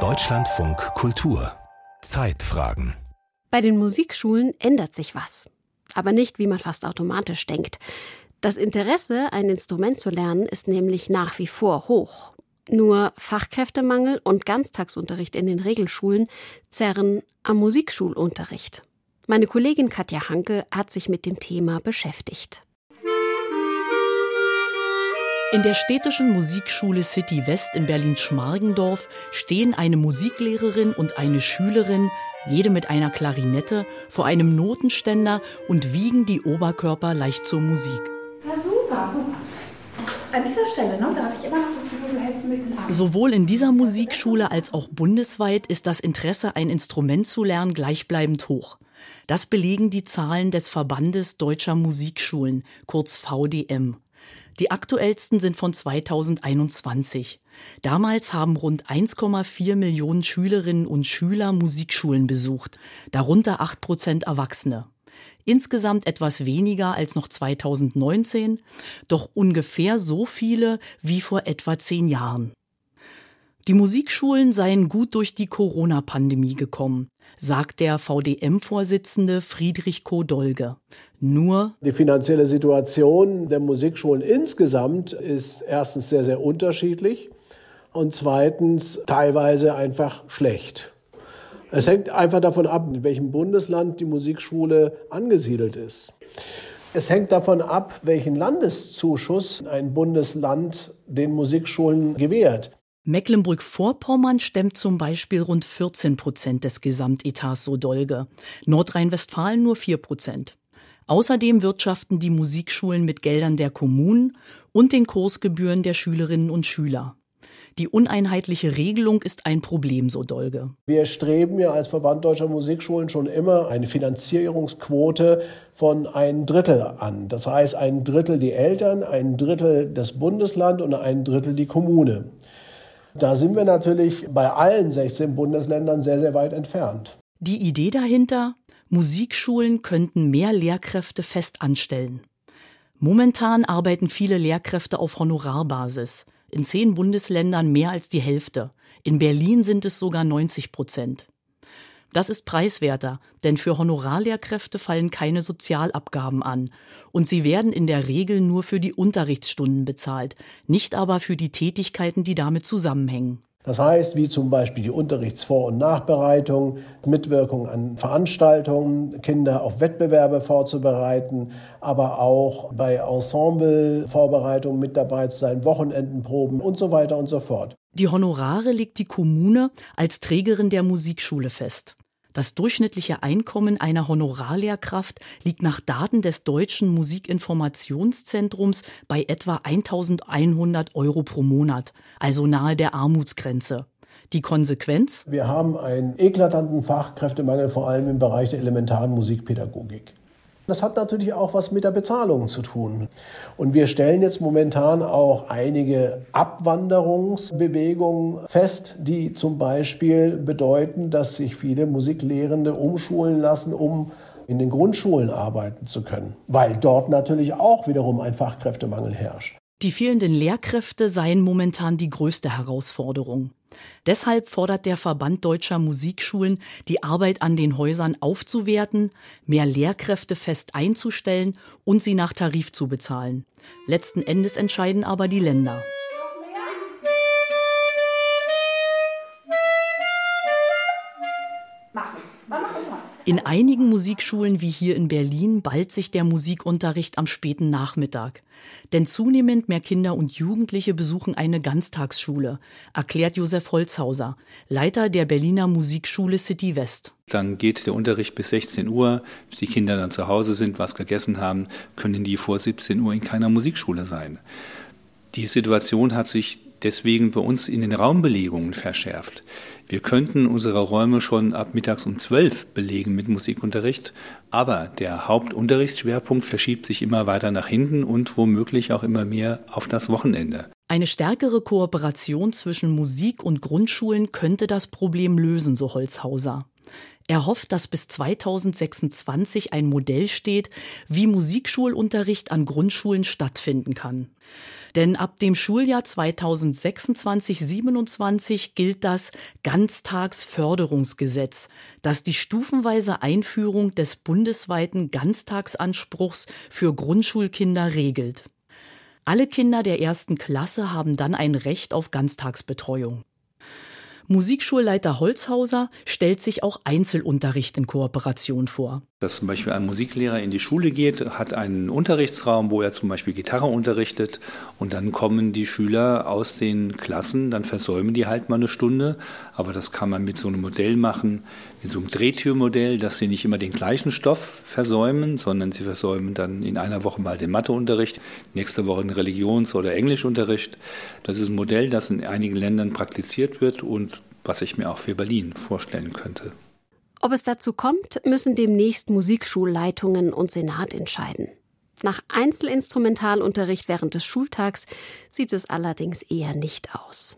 Deutschlandfunk Kultur Zeitfragen Bei den Musikschulen ändert sich was. Aber nicht, wie man fast automatisch denkt. Das Interesse, ein Instrument zu lernen, ist nämlich nach wie vor hoch. Nur Fachkräftemangel und Ganztagsunterricht in den Regelschulen zerren am Musikschulunterricht. Meine Kollegin Katja Hanke hat sich mit dem Thema beschäftigt. In der städtischen Musikschule City West in Berlin-Schmargendorf stehen eine Musiklehrerin und eine Schülerin, jede mit einer Klarinette, vor einem Notenständer und wiegen die Oberkörper leicht zur Musik. Ja, super, super. An dieser Stelle, ne, da habe ich immer noch das Gefühl, du hältst ein bisschen ab. Sowohl in dieser Musikschule als auch bundesweit ist das Interesse, ein Instrument zu lernen, gleichbleibend hoch. Das belegen die Zahlen des Verbandes Deutscher Musikschulen, kurz VDM. Die aktuellsten sind von 2021. Damals haben rund 1,4 Millionen Schülerinnen und Schüler Musikschulen besucht, darunter 8 Prozent Erwachsene. Insgesamt etwas weniger als noch 2019, doch ungefähr so viele wie vor etwa zehn Jahren. Die Musikschulen seien gut durch die Corona-Pandemie gekommen, sagt der VDM-Vorsitzende Friedrich Kodolge. Nur die finanzielle Situation der Musikschulen insgesamt ist erstens sehr, sehr unterschiedlich und zweitens teilweise einfach schlecht. Es hängt einfach davon ab, in welchem Bundesland die Musikschule angesiedelt ist. Es hängt davon ab, welchen Landeszuschuss ein Bundesland den Musikschulen gewährt. Mecklenburg-Vorpommern stemmt zum Beispiel rund 14 Prozent des Gesamtetats so Dolge, Nordrhein-Westfalen nur 4 Prozent. Außerdem wirtschaften die Musikschulen mit Geldern der Kommunen und den Kursgebühren der Schülerinnen und Schüler. Die uneinheitliche Regelung ist ein Problem, so Dolge. Wir streben ja als Verband Deutscher Musikschulen schon immer eine Finanzierungsquote von ein Drittel an. Das heißt, ein Drittel die Eltern, ein Drittel das Bundesland und ein Drittel die Kommune. Da sind wir natürlich bei allen 16 Bundesländern sehr, sehr weit entfernt. Die Idee dahinter, Musikschulen könnten mehr Lehrkräfte fest anstellen. Momentan arbeiten viele Lehrkräfte auf Honorarbasis. In zehn Bundesländern mehr als die Hälfte. In Berlin sind es sogar 90 Prozent. Das ist preiswerter, denn für Honorarlehrkräfte fallen keine Sozialabgaben an und sie werden in der Regel nur für die Unterrichtsstunden bezahlt, nicht aber für die Tätigkeiten, die damit zusammenhängen. Das heißt, wie zum Beispiel die Unterrichtsvor- und Nachbereitung, Mitwirkung an Veranstaltungen, Kinder auf Wettbewerbe vorzubereiten, aber auch bei Ensemblevorbereitungen mit dabei zu sein, Wochenendenproben und so weiter und so fort. Die Honorare legt die Kommune als Trägerin der Musikschule fest. Das durchschnittliche Einkommen einer Honorarlehrkraft liegt nach Daten des Deutschen Musikinformationszentrums bei etwa 1100 Euro pro Monat, also nahe der Armutsgrenze. Die Konsequenz? Wir haben einen eklatanten Fachkräftemangel, vor allem im Bereich der elementaren Musikpädagogik. Das hat natürlich auch was mit der Bezahlung zu tun. Und wir stellen jetzt momentan auch einige Abwanderungsbewegungen fest, die zum Beispiel bedeuten, dass sich viele Musiklehrende umschulen lassen, um in den Grundschulen arbeiten zu können, weil dort natürlich auch wiederum ein Fachkräftemangel herrscht. Die fehlenden Lehrkräfte seien momentan die größte Herausforderung. Deshalb fordert der Verband deutscher Musikschulen, die Arbeit an den Häusern aufzuwerten, mehr Lehrkräfte fest einzustellen und sie nach Tarif zu bezahlen. Letzten Endes entscheiden aber die Länder. In einigen Musikschulen wie hier in Berlin ballt sich der Musikunterricht am späten Nachmittag. Denn zunehmend mehr Kinder und Jugendliche besuchen eine Ganztagsschule, erklärt Josef Holzhauser, Leiter der Berliner Musikschule City West. Dann geht der Unterricht bis 16 Uhr. Die Kinder dann zu Hause sind, was gegessen haben, können die vor 17 Uhr in keiner Musikschule sein. Die Situation hat sich deswegen bei uns in den Raumbelegungen verschärft. Wir könnten unsere Räume schon ab mittags um zwölf belegen mit Musikunterricht, aber der Hauptunterrichtsschwerpunkt verschiebt sich immer weiter nach hinten und womöglich auch immer mehr auf das Wochenende. Eine stärkere Kooperation zwischen Musik und Grundschulen könnte das Problem lösen, so Holzhauser. Er hofft, dass bis 2026 ein Modell steht, wie Musikschulunterricht an Grundschulen stattfinden kann. Denn ab dem Schuljahr 2026-27 gilt das Ganztagsförderungsgesetz, das die stufenweise Einführung des bundesweiten Ganztagsanspruchs für Grundschulkinder regelt. Alle Kinder der ersten Klasse haben dann ein Recht auf Ganztagsbetreuung. Musikschulleiter Holzhauser stellt sich auch Einzelunterricht in Kooperation vor. Dass zum Beispiel ein Musiklehrer in die Schule geht, hat einen Unterrichtsraum, wo er zum Beispiel Gitarre unterrichtet und dann kommen die Schüler aus den Klassen, dann versäumen die halt mal eine Stunde, aber das kann man mit so einem Modell machen, mit so einem Drehtürmodell, dass sie nicht immer den gleichen Stoff versäumen, sondern sie versäumen dann in einer Woche mal den Matheunterricht, nächste Woche den Religions- oder Englischunterricht. Das ist ein Modell, das in einigen Ländern praktiziert wird und was ich mir auch für Berlin vorstellen könnte. Ob es dazu kommt, müssen demnächst Musikschulleitungen und Senat entscheiden. Nach Einzelinstrumentalunterricht während des Schultags sieht es allerdings eher nicht aus.